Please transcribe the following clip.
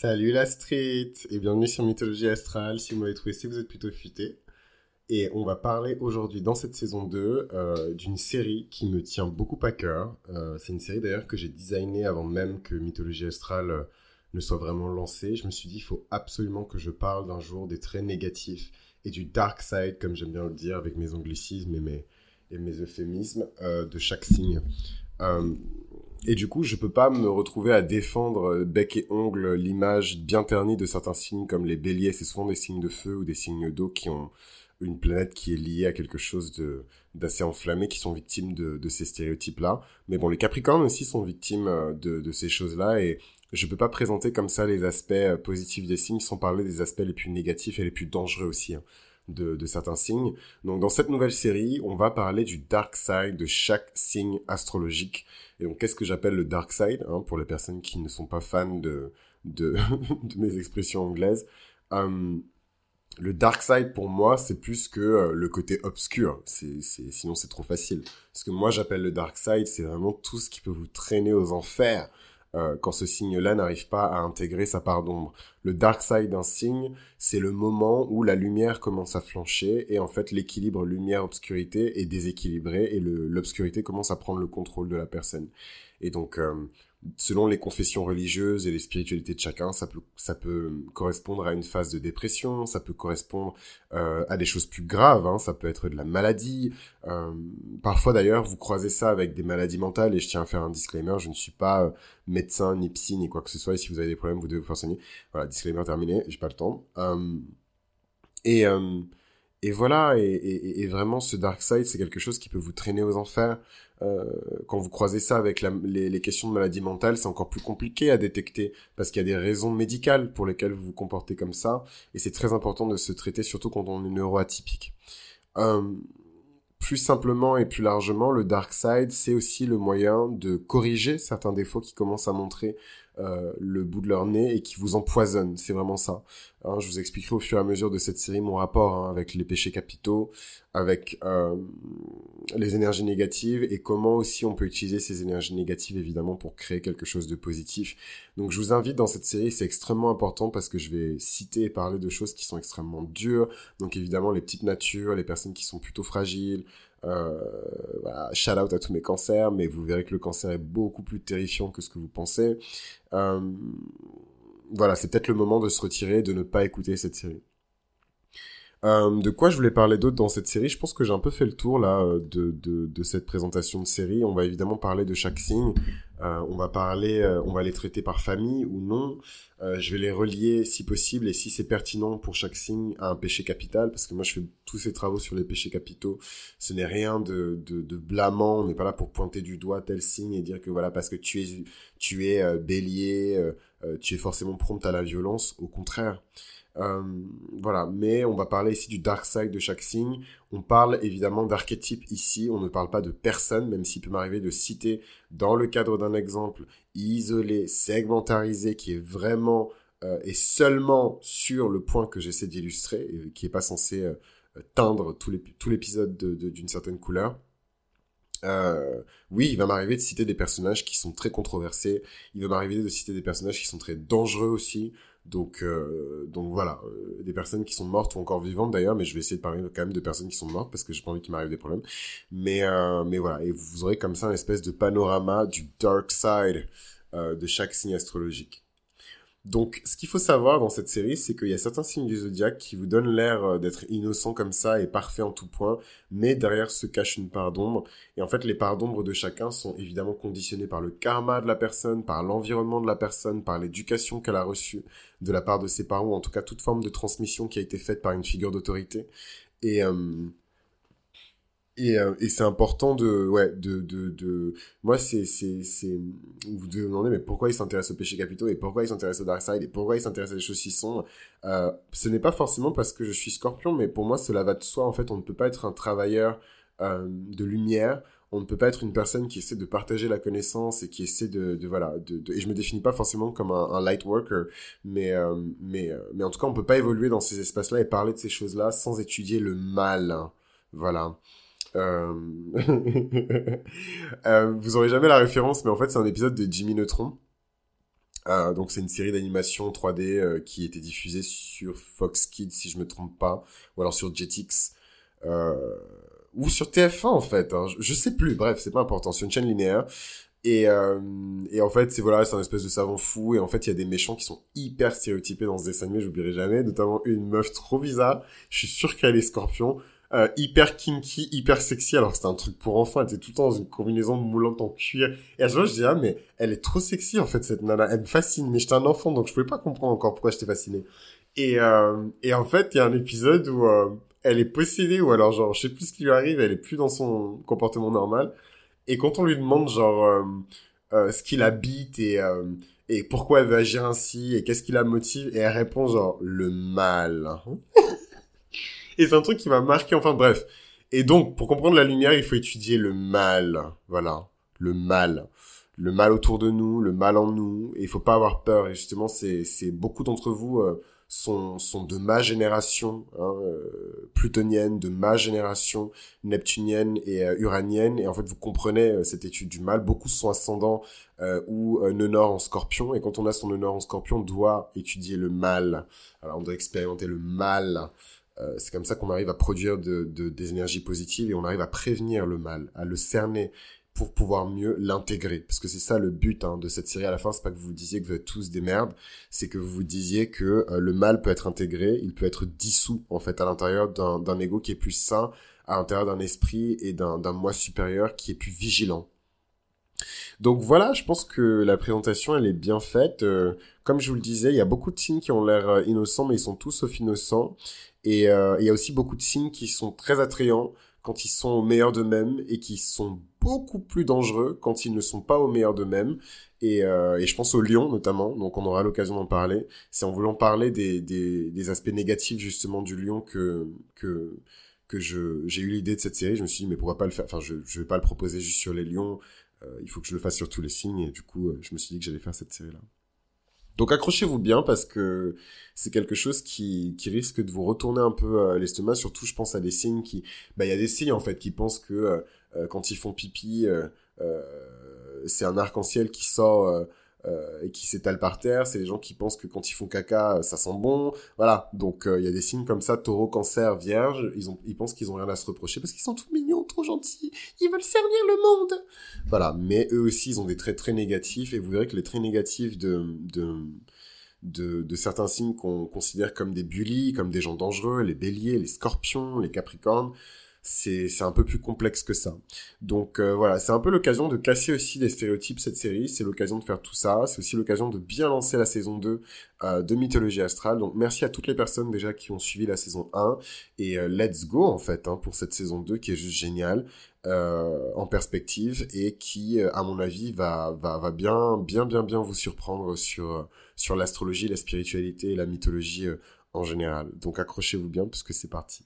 Salut la street et bienvenue sur Mythologie Astrale. Si vous m'avez trouvé, si vous êtes plutôt futé. Et on va parler aujourd'hui dans cette saison 2 euh, d'une série qui me tient beaucoup à cœur. Euh, c'est une série d'ailleurs que j'ai designée avant même que Mythologie Astrale euh, ne soit vraiment lancée. Je me suis dit, il faut absolument que je parle d'un jour des traits négatifs et du dark side, comme j'aime bien le dire avec mes anglicismes et mes, et mes euphémismes, de chaque signe. Et du coup, je peux pas me retrouver à défendre euh, bec et ongle l'image bien ternie de certains signes comme les béliers. C'est souvent des signes de feu ou des signes d'eau qui ont une planète qui est liée à quelque chose de d'assez enflammé, qui sont victimes de, ces stéréotypes-là. Mais bon, les Capricornes aussi sont victimes euh, de, ces choses-là et je peux pas présenter comme ça les aspects euh, positifs des signes sans parler des aspects les plus négatifs et les plus dangereux aussi. Hein de, certains signes. Donc dans cette nouvelle série, on va parler du dark side de chaque signe astrologique. Et donc qu'est-ce que j'appelle le dark side hein, pour les personnes qui ne sont pas fans de, de, mes expressions anglaises? Um, le dark side pour moi, c'est plus que euh, le côté obscur. C'est, c'est, sinon, c'est trop facile. Ce que moi j'appelle le dark side, c'est vraiment tout ce qui peut vous traîner aux enfers. Euh, quand ce signe-là n'arrive pas à intégrer sa part d'ombre. Le dark side d'un signe, c'est le moment où la lumière commence à flancher et en fait l'équilibre lumière-obscurité est déséquilibré et l'obscurité commence à prendre le contrôle de la personne. Et donc, euh, selon les confessions religieuses et les spiritualités de chacun, ça peut, ça peut correspondre à une phase de dépression, ça peut correspondre euh, à des choses plus graves, hein, ça peut être de la maladie. Euh, parfois d'ailleurs, vous croisez ça avec des maladies mentales, et je tiens à faire un disclaimer, je ne suis pas euh, médecin, ni psy, ni quoi que ce soit, et si vous avez des problèmes, vous devez vous renseigner. Voilà, disclaimer terminé, j'ai pas le temps. Euh, et, euh, et voilà, et, vraiment, ce dark side, c'est quelque chose qui peut vous traîner aux enfers. Euh, quand vous croisez ça avec les, les, questions de maladie mentale, c'est encore plus compliqué à détecter parce qu'il y a des raisons médicales pour lesquelles vous vous comportez comme ça, et c'est très important de se traiter, surtout quand on est neuroatypique. Euh, plus simplement et plus largement, le dark side, c'est aussi le moyen de corriger certains défauts qui commencent à montrer euh, le bout de leur nez et qui vous empoisonnent. C'est vraiment ça. Hein, je vous expliquerai au fur et à mesure de cette série mon rapport hein, avec les péchés capitaux, avec euh, les énergies négatives et comment aussi on peut utiliser ces énergies négatives évidemment pour créer quelque chose de positif. Donc je vous invite dans cette série, c'est extrêmement important parce que je vais citer et parler de choses qui sont extrêmement dures. Donc évidemment les petites natures, les personnes qui sont plutôt fragiles, euh, shout out à tous mes cancers, mais vous verrez que le cancer est beaucoup plus terrifiant que ce que vous pensez. Euh, voilà, c'est peut-être le moment de se retirer, de ne pas écouter cette série. Euh, de quoi je voulais parler d'autre dans cette série? Je pense que j'ai un peu fait le tour là euh, de, de, de, cette présentation de série. On va évidemment parler de chaque signe. Euh, on va parler, on va les traiter par famille ou non. Je vais les relier si possible et si c'est pertinent pour chaque signe à un péché capital, parce que moi je fais tous ces travaux sur les péchés capitaux. Ce n'est rien de, de, de blâmant. On n'est pas là pour pointer du doigt tel signe et dire que voilà parce que tu es tu es bélier, tu es forcément prompt à la violence. Au contraire. Euh, voilà, mais on va parler ici du dark side de chaque signe. On parle évidemment d'archétype ici, on ne parle pas de personne, même s'il peut m'arriver de citer dans le cadre d'un exemple isolé, segmentarisé, qui est vraiment euh, et seulement sur le point que j'essaie d'illustrer, et qui est pas censé euh, teindre tout l'épisode d'une certaine couleur. Oui, il va m'arriver de citer des personnages qui sont très controversés. Il va m'arriver de citer des personnages qui sont très dangereux aussi. Donc, euh, donc voilà, euh, des personnes qui sont mortes ou encore vivantes d'ailleurs, mais je vais essayer de parler quand même de personnes qui sont mortes parce que j'ai pas envie qu'il m'arrive des problèmes. Mais, euh, mais voilà, et vous aurez comme ça une espèce de panorama du dark side euh, de chaque signe astrologique. Donc, ce qu'il faut savoir dans cette série, c'est qu'il y a certains signes du zodiaque qui vous donnent l'air euh, d'être innocents comme ça et parfaits en tout point, mais derrière se cache une part d'ombre. Et en fait, les parts d'ombre de chacun sont évidemment conditionnées par le karma de la personne, par l'environnement de la personne, par l'éducation qu'elle a reçue de la part de ses parents, ou en tout cas toute forme de transmission qui a été faite par une figure d'autorité. Et, euh, et, euh, et c'est important de ouais de de, de... moi c'est c'est c'est vous vous demander mais pourquoi il s'intéresse au péché capitaux et pourquoi il s'intéresse au dark side et pourquoi il s'intéresse à des choses si sombres euh, ce n'est pas forcément parce que je suis scorpion mais pour moi cela va de soi. En fait on ne peut pas être un travailleur euh, de lumière. On ne peut pas être une personne qui essaie de partager la connaissance et qui essaie de, voilà de, et je me définis pas forcément comme un, un light worker mais euh, mais mais en tout cas on peut pas évoluer dans ces espaces là et parler de ces choses là sans étudier le mal hein. voilà vous aurez jamais la référence, mais en fait, c'est un épisode de Jimmy Neutron. Euh, donc c'est une série d'animation 3D euh, qui était diffusée sur Fox Kids si je me trompe pas, ou alors sur Jetix, euh, ou sur TF1 en fait. Hein. Je, je, sais plus. Bref, c'est pas important. C'est une chaîne linéaire. Et, euh, et en fait, c'est voilà, c'est un espèce de savant fou. Et en fait, il y a des méchants qui sont hyper stéréotypés dans ce dessin animé. J'oublierai jamais. Notamment une meuf trop bizarre. Je suis sûr qu'elle est scorpion. Euh, hyper kinky, hyper sexy. Alors c'était un truc pour enfants. Elle était tout le temps dans une combinaison moulante en cuir. Et à chaque fois, je dis ah mais elle est trop sexy en fait cette nana. Elle me fascine. Mais j'étais un enfant donc je pouvais pas comprendre encore pourquoi j'étais fasciné. Et euh, et en fait, il y a un épisode où euh, elle est possédée ou alors genre je sais plus ce qui lui arrive. Elle est plus dans son comportement normal. Et quand on lui demande genre euh, euh, ce qui l'habite et et pourquoi elle veut agir ainsi et qu'est-ce qui la motive et elle répond genre le mal. Et c'est un truc qui m'a marqué, enfin bref. Et donc, pour comprendre la lumière, il faut étudier le mal. Voilà. Le mal. Le mal autour de nous, le mal en nous. Et il faut pas avoir peur. Et justement, c'est, beaucoup d'entre vous euh, sont, sont de ma génération, hein, euh, plutonienne, de ma génération, neptunienne et euh, uranienne. Et en fait, vous comprenez euh, cette étude du mal. Beaucoup sont ascendants ou nœud nord en scorpion. Et quand on a son nœud en scorpion, on doit étudier le mal. Alors, on doit expérimenter le mal. Euh, c'est comme ça qu'on arrive à produire de, de, des énergies positives et on arrive à prévenir le mal, à le cerner pour pouvoir mieux l'intégrer. Parce que c'est ça le but hein, de cette série à la fin, c'est pas que vous vous disiez que vous êtes tous des merdes, c'est que vous vous disiez que euh, le mal peut être intégré, il peut être dissous en fait à l'intérieur d'un ego qui est plus sain, à l'intérieur d'un esprit et d'un moi supérieur qui est plus vigilant. Donc voilà, je pense que la présentation elle est bien faite. Euh, comme je vous le disais, il y a beaucoup de signes qui ont l'air innocents, mais ils sont tous sauf innocents. Et euh, il y a aussi beaucoup de signes qui sont très attrayants quand ils sont au meilleur d'eux-mêmes et qui sont beaucoup plus dangereux quand ils ne sont pas au meilleur d'eux-mêmes. Et, euh, je pense au lion notamment, donc on aura l'occasion d'en parler. C'est en voulant parler des, aspects négatifs justement du lion que, j'ai eu l'idée de cette série. Je me suis dit mais pourquoi pas le faire? Enfin je je vais pas le proposer juste sur les lions. Euh, il faut que je le fasse sur tous les signes et du coup euh, je me suis dit que j'allais faire cette série là. Donc accrochez-vous bien parce que c'est quelque chose qui, qui risque de vous retourner un peu euh, l'estomac. Surtout, je pense à des signes qui... Bah, il y a des signes, en fait, qui pensent que euh, euh, quand ils font pipi, c'est un arc-en-ciel qui sort euh, et qui s'étalent par terre. C'est les gens qui pensent que quand ils font caca, ça sent bon. Voilà. Donc il y a des signes comme ça, taureau, cancer, vierge. Ils ont, ils pensent qu'ils ont rien à se reprocher parce qu'ils sont tout mignons, trop gentils. Ils veulent servir le monde. Voilà. Mais eux aussi, ils ont des traits très négatifs et vous verrez que les traits négatifs de, de de, de, certains signes qu'on considère comme des bullies, comme des gens dangereux, les béliers, les scorpions, les capricornes, c'est un peu plus complexe que ça. Donc euh, voilà, c'est un peu l'occasion de casser aussi les stéréotypes cette série, c'est l'occasion de faire tout ça, c'est aussi l'occasion de bien lancer la saison 2 euh, de Mythologie Astrale. Donc merci à toutes les personnes déjà qui ont suivi la saison 1 et euh, let's go en fait hein, pour cette saison 2 qui est juste géniale. en perspective et qui, à mon avis, va, va, va bien, bien, bien, bien vous surprendre sur, sur l'astrologie, la spiritualité et la mythologie en général. Donc accrochez-vous bien parce que c'est parti.